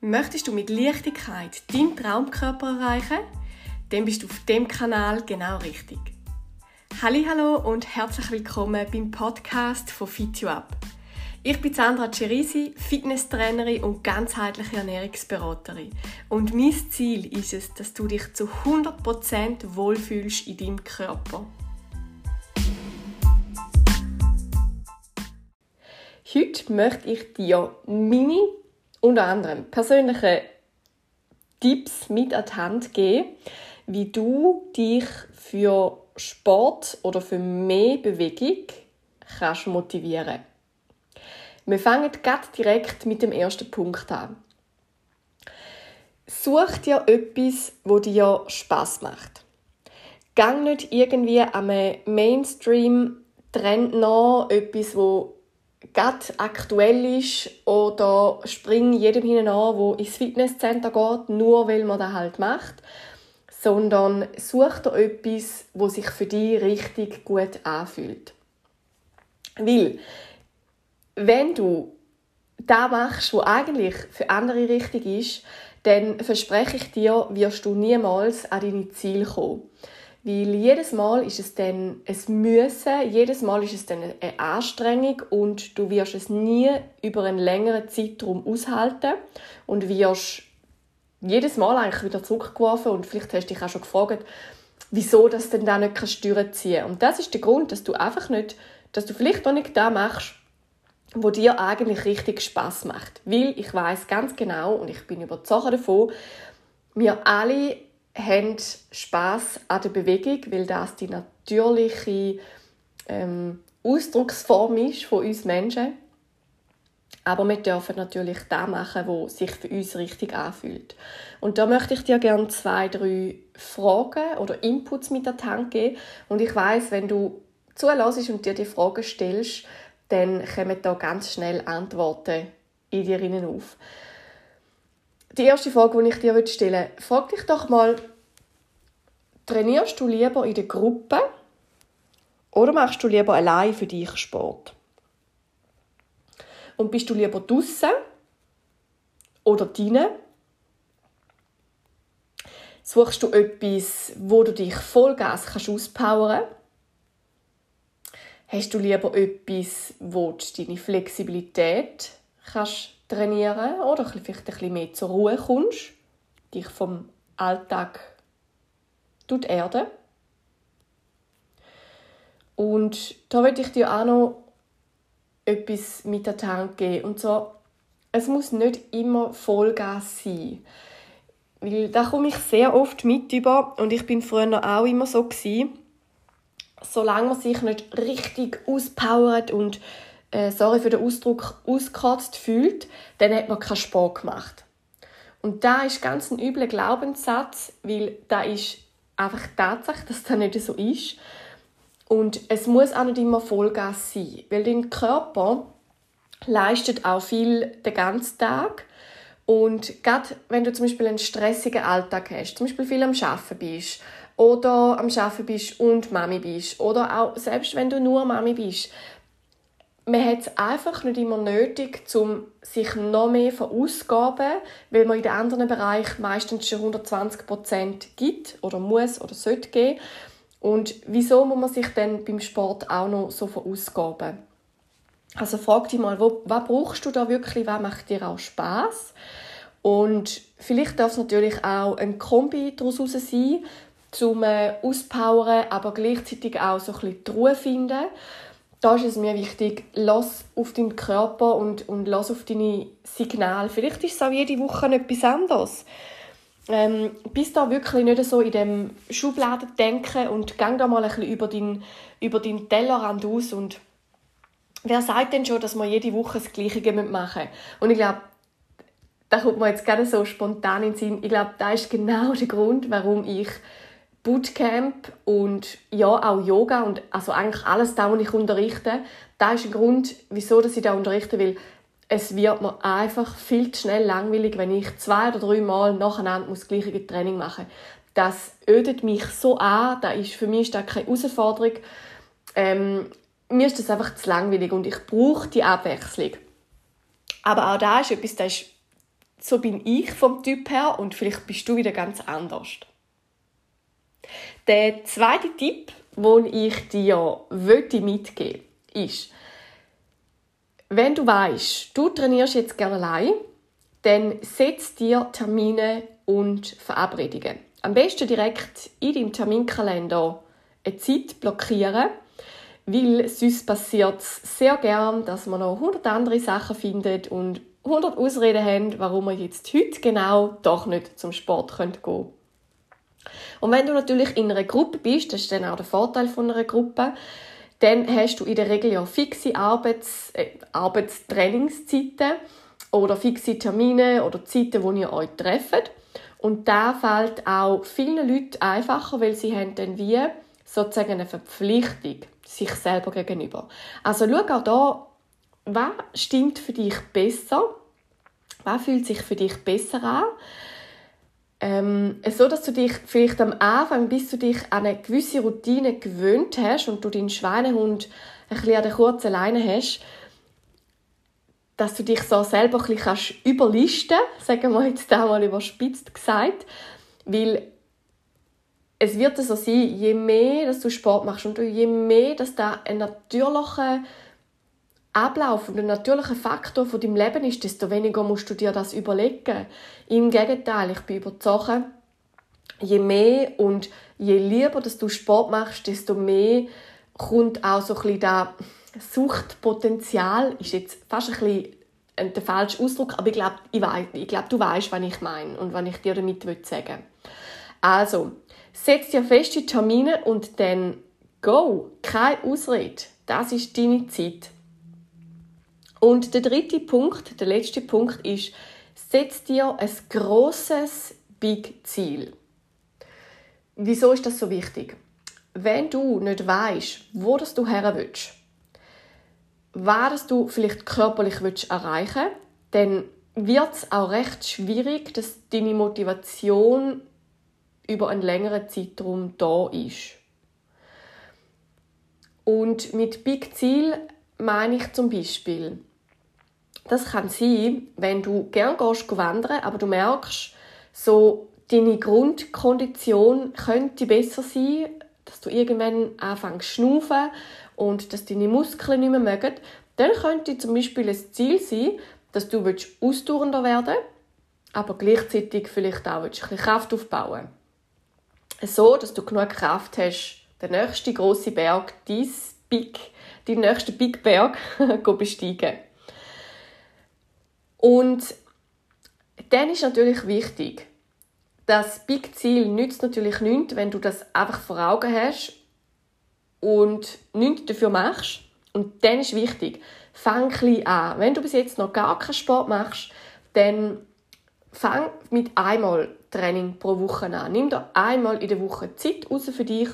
Möchtest du mit Leichtigkeit deinen Traumkörper erreichen? Dann bist du auf dem Kanal genau richtig. Hallo und herzlich willkommen beim Podcast von Fit You Up. Ich bin Sandra Cerisi, Fitnesstrainerin und ganzheitliche Ernährungsberaterin. Und mein Ziel ist es, dass du dich zu 100% wohlfühlst in deinem Körper. Heute möchte ich dir meine unter anderem persönliche Tipps mit an die Hand geben, wie du dich für Sport oder für mehr Bewegung kannst motivieren. Wir fangen ganz direkt mit dem ersten Punkt an. Such dir etwas, wo dir Spaß macht. Gang nicht irgendwie am Mainstream-Trend nach, etwas, wo gerade aktuell ist oder spring jedem hinein an, wo ins Fitnesscenter geht, nur weil man das halt macht, sondern such dir etwas, wo sich für dich richtig gut anfühlt. Weil, wenn du da machst, wo eigentlich für andere richtig ist, dann verspreche ich dir, wirst du niemals an deine Ziele kommen. Weil jedes Mal ist es dann ein Müssen, jedes Mal ist es dann eine Anstrengung und du wirst es nie über einen längeren Zeitraum aushalten und wirst jedes Mal eigentlich wieder zurückgeworfen und vielleicht hast du dich auch schon gefragt, wieso das denn da nicht Steuern ziehen Und das ist der Grund, dass du einfach nicht, dass du vielleicht auch nicht da machst, wo dir eigentlich richtig Spaß macht. Weil ich weiß ganz genau und ich bin überzeugt davon, wir alle haben Spaß an der Bewegung, weil das die natürliche ähm, Ausdrucksform ist von uns Menschen. Aber wir dürfen natürlich das machen, was sich für uns richtig anfühlt. Und da möchte ich dir gerne zwei, drei Fragen oder Inputs mit an die Hand geben. Und ich weiß, wenn du zulässt und dir die Fragen stellst, dann kommen da ganz schnell Antworten in dir auf. Die erste Frage, die ich dir stellen möchte, frag dich doch mal, trainierst du lieber in der Gruppe oder machst du lieber allein für dich Sport? Und bist du lieber draußen oder drinnen? Suchst du etwas, wo du dich Vollgas kannst auspowern Hast du lieber etwas, wo du deine Flexibilität kannst trainieren oder vielleicht ein bisschen mehr zur Ruhe kommst, dich vom Alltag tut Erde. Und da möchte ich dir auch noch etwas mit die Hand geben. Und zwar, es muss nicht immer Vollgas sein. Weil da komme ich sehr oft mit über und ich bin früher auch immer so gewesen. Solange man sich nicht richtig auspowert und äh, sorry für den Ausdruck, auskotzt fühlt, dann hat man keinen Sport gemacht. Und da ist ganz ein übler Glaubenssatz, weil da ist einfach Tatsache, dass das nicht so ist. Und es muss auch nicht immer Vollgas sein, weil dein Körper leistet auch viel den ganzen Tag. Und gerade wenn du zum Beispiel einen stressigen Alltag hast, zum Beispiel viel am Arbeiten bist oder am Arbeiten bist und Mami bist oder auch selbst wenn du nur Mami bist, man hat es einfach nicht immer nötig, um sich noch mehr verausgaben, weil man in den anderen Bereichen meistens schon 120% gibt oder muss oder sollte geben. Und wieso muss man sich dann beim Sport auch noch so verausgaben? Also frag dich mal, wo, was brauchst du da wirklich, was macht dir auch Spaß? Und vielleicht darf es natürlich auch ein Kombi daraus sein, zum äh, Auspowern, aber gleichzeitig auch so ein bisschen die Ruhe finden da ist es mir wichtig, lass auf deinen Körper und, und lass auf deine Signale. Vielleicht ist es auch jede Woche etwas anderes. Ähm, bist da wirklich nicht so in dem Schubladen denken und gang da mal ein bisschen über deinen über deinen Tellerrand aus und wer sagt denn schon, dass wir jede Woche das Gleiche machen Und ich glaube, da kommt mir jetzt gerade so spontan in den Sinn, ich glaube, da ist genau der Grund, warum ich Bootcamp und ja, auch Yoga und also eigentlich alles da, was ich unterrichte, da ist ein Grund, wieso dass ich da unterrichte, weil es wird mir einfach viel zu schnell langweilig, wenn ich zwei oder drei Mal nacheinander das gleiche Training mache. Das ödet mich so an, da ist für mich ist das keine Herausforderung. Ähm, mir ist das einfach zu langweilig und ich brauche die Abwechslung. Aber auch da ist etwas, das ist so bin ich vom Typ her und vielleicht bist du wieder ganz anders. Der zweite Tipp, den ich dir mitgeben ist, wenn du weißt, du trainierst jetzt gerne allein, dann setz dir Termine und Verabredungen. Am besten direkt in deinem Terminkalender eine Zeit blockieren, weil sonst passiert es sehr gern, dass man noch 100 andere Sachen findet und 100 Ausreden haben, warum man jetzt heute genau doch nicht zum Sport gehen könnte. Und wenn du natürlich in einer Gruppe bist, das ist dann auch der Vorteil von einer Gruppe, dann hast du in der Regel ja fixe Arbeits, äh, Arbeitstrainingszeiten oder fixe Termine oder Zeiten, wo ihr euch trefft. Und da fällt auch vielen Leuten einfacher, weil sie haben dann wie sozusagen eine Verpflichtung sich selber gegenüber. Also schau auch da, was stimmt für dich besser? Was fühlt sich für dich besser an? Ähm, so, dass du dich vielleicht am Anfang, bis du dich an eine gewisse Routine gewöhnt hast und du deinen Schweinehund ein bisschen an der kurzen Leine hast, dass du dich so selber ein bisschen kannst überlisten sagen wir jetzt einmal überspitzt gesagt, weil es wird so sein, je mehr dass du Sport machst und je mehr dass da ein natürlicher Ablauf und ein natürlicher Faktor von deinem Leben ist, desto weniger musst du dir das überlegen. Im Gegenteil, ich bin überzeugt, je mehr und je lieber dass du Sport machst, desto mehr kommt auch so ein bisschen das Suchtpotenzial, ist jetzt fast ein bisschen der falsche Ausdruck, aber ich glaube, ich, ich glaub, du weißt, was ich meine und was ich dir damit sagen will. Also, setz dir feste Termine und dann go. Keine Ausrede. Das ist deine Zeit. Und der dritte Punkt, der letzte Punkt ist, setz dir ein großes Big Ziel. Wieso ist das so wichtig? Wenn du nicht weißt, wo das du her willst, was du vielleicht körperlich willst erreichen willst, dann wird es auch recht schwierig, dass deine Motivation über einen längeren Zeitraum da ist. Und mit Big Ziel meine ich zum Beispiel, das kann sein, wenn du gern gehst wandern, aber du merkst, so deine Grundkondition könnte besser sein, dass du irgendwann anfängst zu und dass deine Muskeln nicht mehr mögen, dann könnte zum Beispiel ein Ziel sein, dass du ausdauernder werden willst, aber gleichzeitig vielleicht auch ein bisschen Kraft aufbauen So, dass du genug Kraft hast, den nächsten grossen Berg, dein Big, deinen nächsten Big Berg besteigen. Und dann ist natürlich wichtig, das Big Ziel nützt natürlich nichts, wenn du das einfach vor Augen hast und nichts dafür machst. Und dann ist wichtig, fang klein an. Wenn du bis jetzt noch gar keinen Sport machst, dann fang mit einmal Training pro Woche an. Nimm dir einmal in der Woche Zeit raus für dich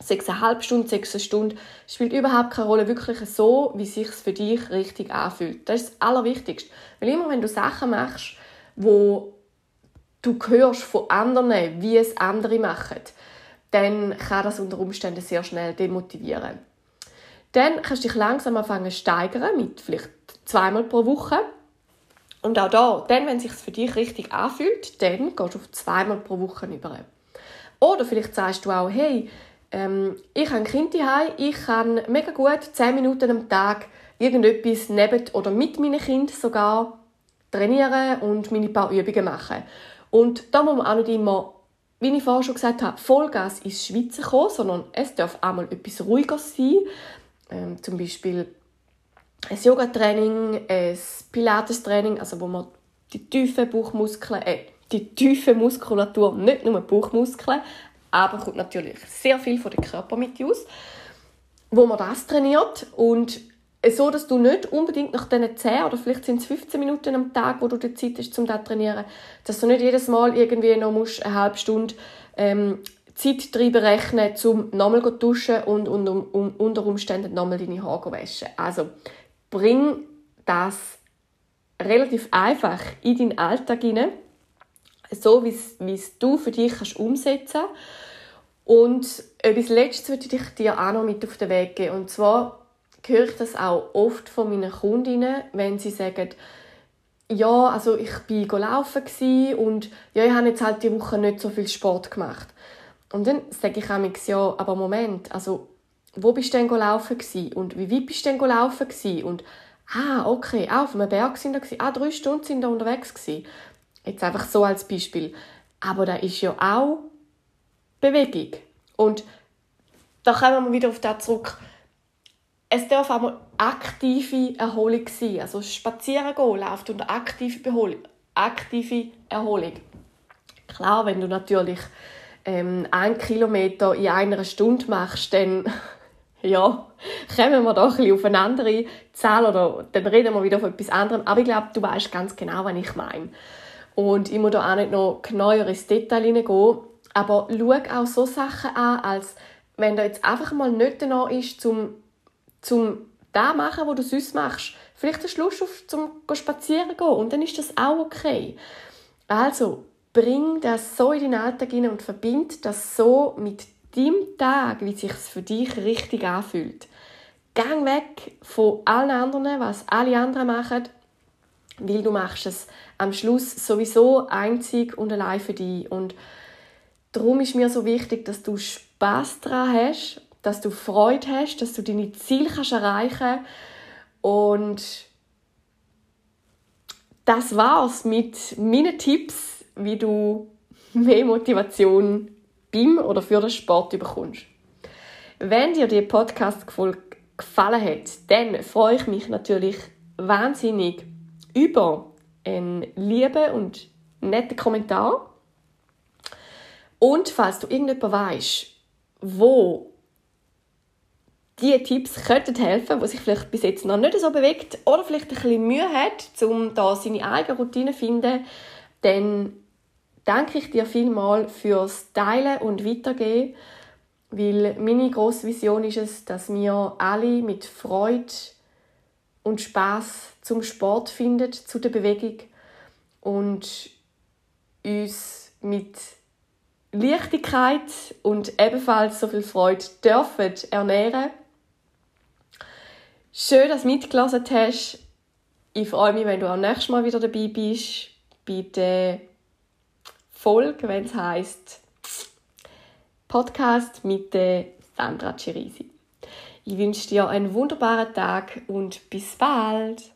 sechs eine halbe Stunde, sechs eine Stunde, spielt überhaupt keine Rolle, wirklich so, wie sich für dich richtig anfühlt. Das ist das Allerwichtigste. Weil immer, wenn du Sachen machst, wo du hörst von anderen, wie es andere machen, dann kann das unter Umständen sehr schnell demotivieren. Dann kannst du dich langsam anfangen zu steigern, mit vielleicht zweimal pro Woche. Und auch da, dann, wenn es sich für dich richtig anfühlt, dann gehst du auf zweimal pro Woche über. Oder vielleicht sagst du auch, hey, ähm, ich habe ein Kind daheim, ich kann mega gut 10 Minuten am Tag irgendetwas neben oder mit meinem Kind sogar trainieren und meine paar Übungen machen. Und da muss man auch nicht immer, wie ich vorhin schon gesagt habe, Vollgas ins Schweizer kommen, sondern es darf auch mal etwas ruhiger sein. Ähm, zum Beispiel ein Yoga-Training, ein Pilates-Training, also wo man die tiefen Bauchmuskeln, äh, die tiefe Muskulatur, nicht nur Bauchmuskeln, aber kommt natürlich sehr viel von der Körpermitte aus, wo man das trainiert und so, dass du nicht unbedingt nach diesen 10 oder vielleicht sind es 15 Minuten am Tag, wo du die Zeit hast, um das zu trainieren, dass du nicht jedes Mal irgendwie noch musst, eine halbe Stunde ähm, Zeit drin berechnen um nochmal zu duschen und, und um, um, unter Umständen nochmal deine Haare waschen. Also bring das relativ einfach in deinen Alltag hinein so wie es du für dich kannst umsetzen Und etwas Letztes würde ich dir auch noch mit auf den Weg geben. Und zwar höre ich das auch oft von meinen Kundinnen, wenn sie sagen, ja, also ich war laufen und ja, ich habe jetzt halt die Woche nicht so viel Sport gemacht. Und dann sage ich mir ja, aber Moment, also wo bist du denn laufen gewesen? und wie weit bist du denn laufen gewesen? und ah, okay, auch auf einem Berg sind wir ah, drei Stunden sind wir unterwegs gewesen. Jetzt einfach so als Beispiel. Aber da ist ja auch Bewegung. Und da kommen wir wieder auf das zurück. Es darf auch mal aktive Erholung sein. Also spazieren gehen läuft unter aktive, Beholung, aktive Erholung. Klar, wenn du natürlich ähm, einen Kilometer in einer Stunde machst, dann ja, kommen wir doch ein auf eine andere Zahl oder dann reden wir wieder auf etwas anderem. Aber ich glaube, du weißt ganz genau, was ich meine. Und ich muss da auch nicht noch genauer ins Detail hineingehen. Aber schau auch so Sachen an, als wenn da jetzt einfach mal nicht danach ist, zum, zum da machen, was du sonst machst. Vielleicht hast du Lust auf, zum spazieren gehen und dann ist das auch okay. Also, bring das so in den Alltag hinein und verbind das so mit deinem Tag, wie sich für dich richtig anfühlt. Gang weg von allen anderen, was alle anderen machen, weil du machst es am Schluss sowieso einzig und allein für dich. Und darum ist mir so wichtig, dass du Spaß daran hast, dass du Freude hast, dass du deine Ziele kannst erreichen und das war's mit meinen Tipps, wie du mehr Motivation beim oder für den Sport bekommst. Wenn dir die Podcast-Folge gefallen hat, dann freue ich mich natürlich wahnsinnig über einen lieben und netten Kommentar. Und falls du irgendjemand weißt, wo diese Tipps könnten helfen, wo sich vielleicht bis jetzt noch nicht so bewegt oder vielleicht ein bisschen Mühe hat, um da seine eigene Routine zu finden, dann danke ich dir vielmal fürs Teilen und Weitergehen, weil meine grosse Vision ist es, dass wir alle mit Freude und Spaß zum Sport finden, zu der Bewegung und uns mit Leichtigkeit und ebenfalls so viel Freude dürfen ernähren. Schön, dass du mitgelassen hast. Ich freue mich, wenn du auch nächstes Mal wieder dabei bist bei der Folge, wenn es heisst Podcast mit der Sandra Cerisi. Ich wünsche dir einen wunderbaren Tag und bis bald.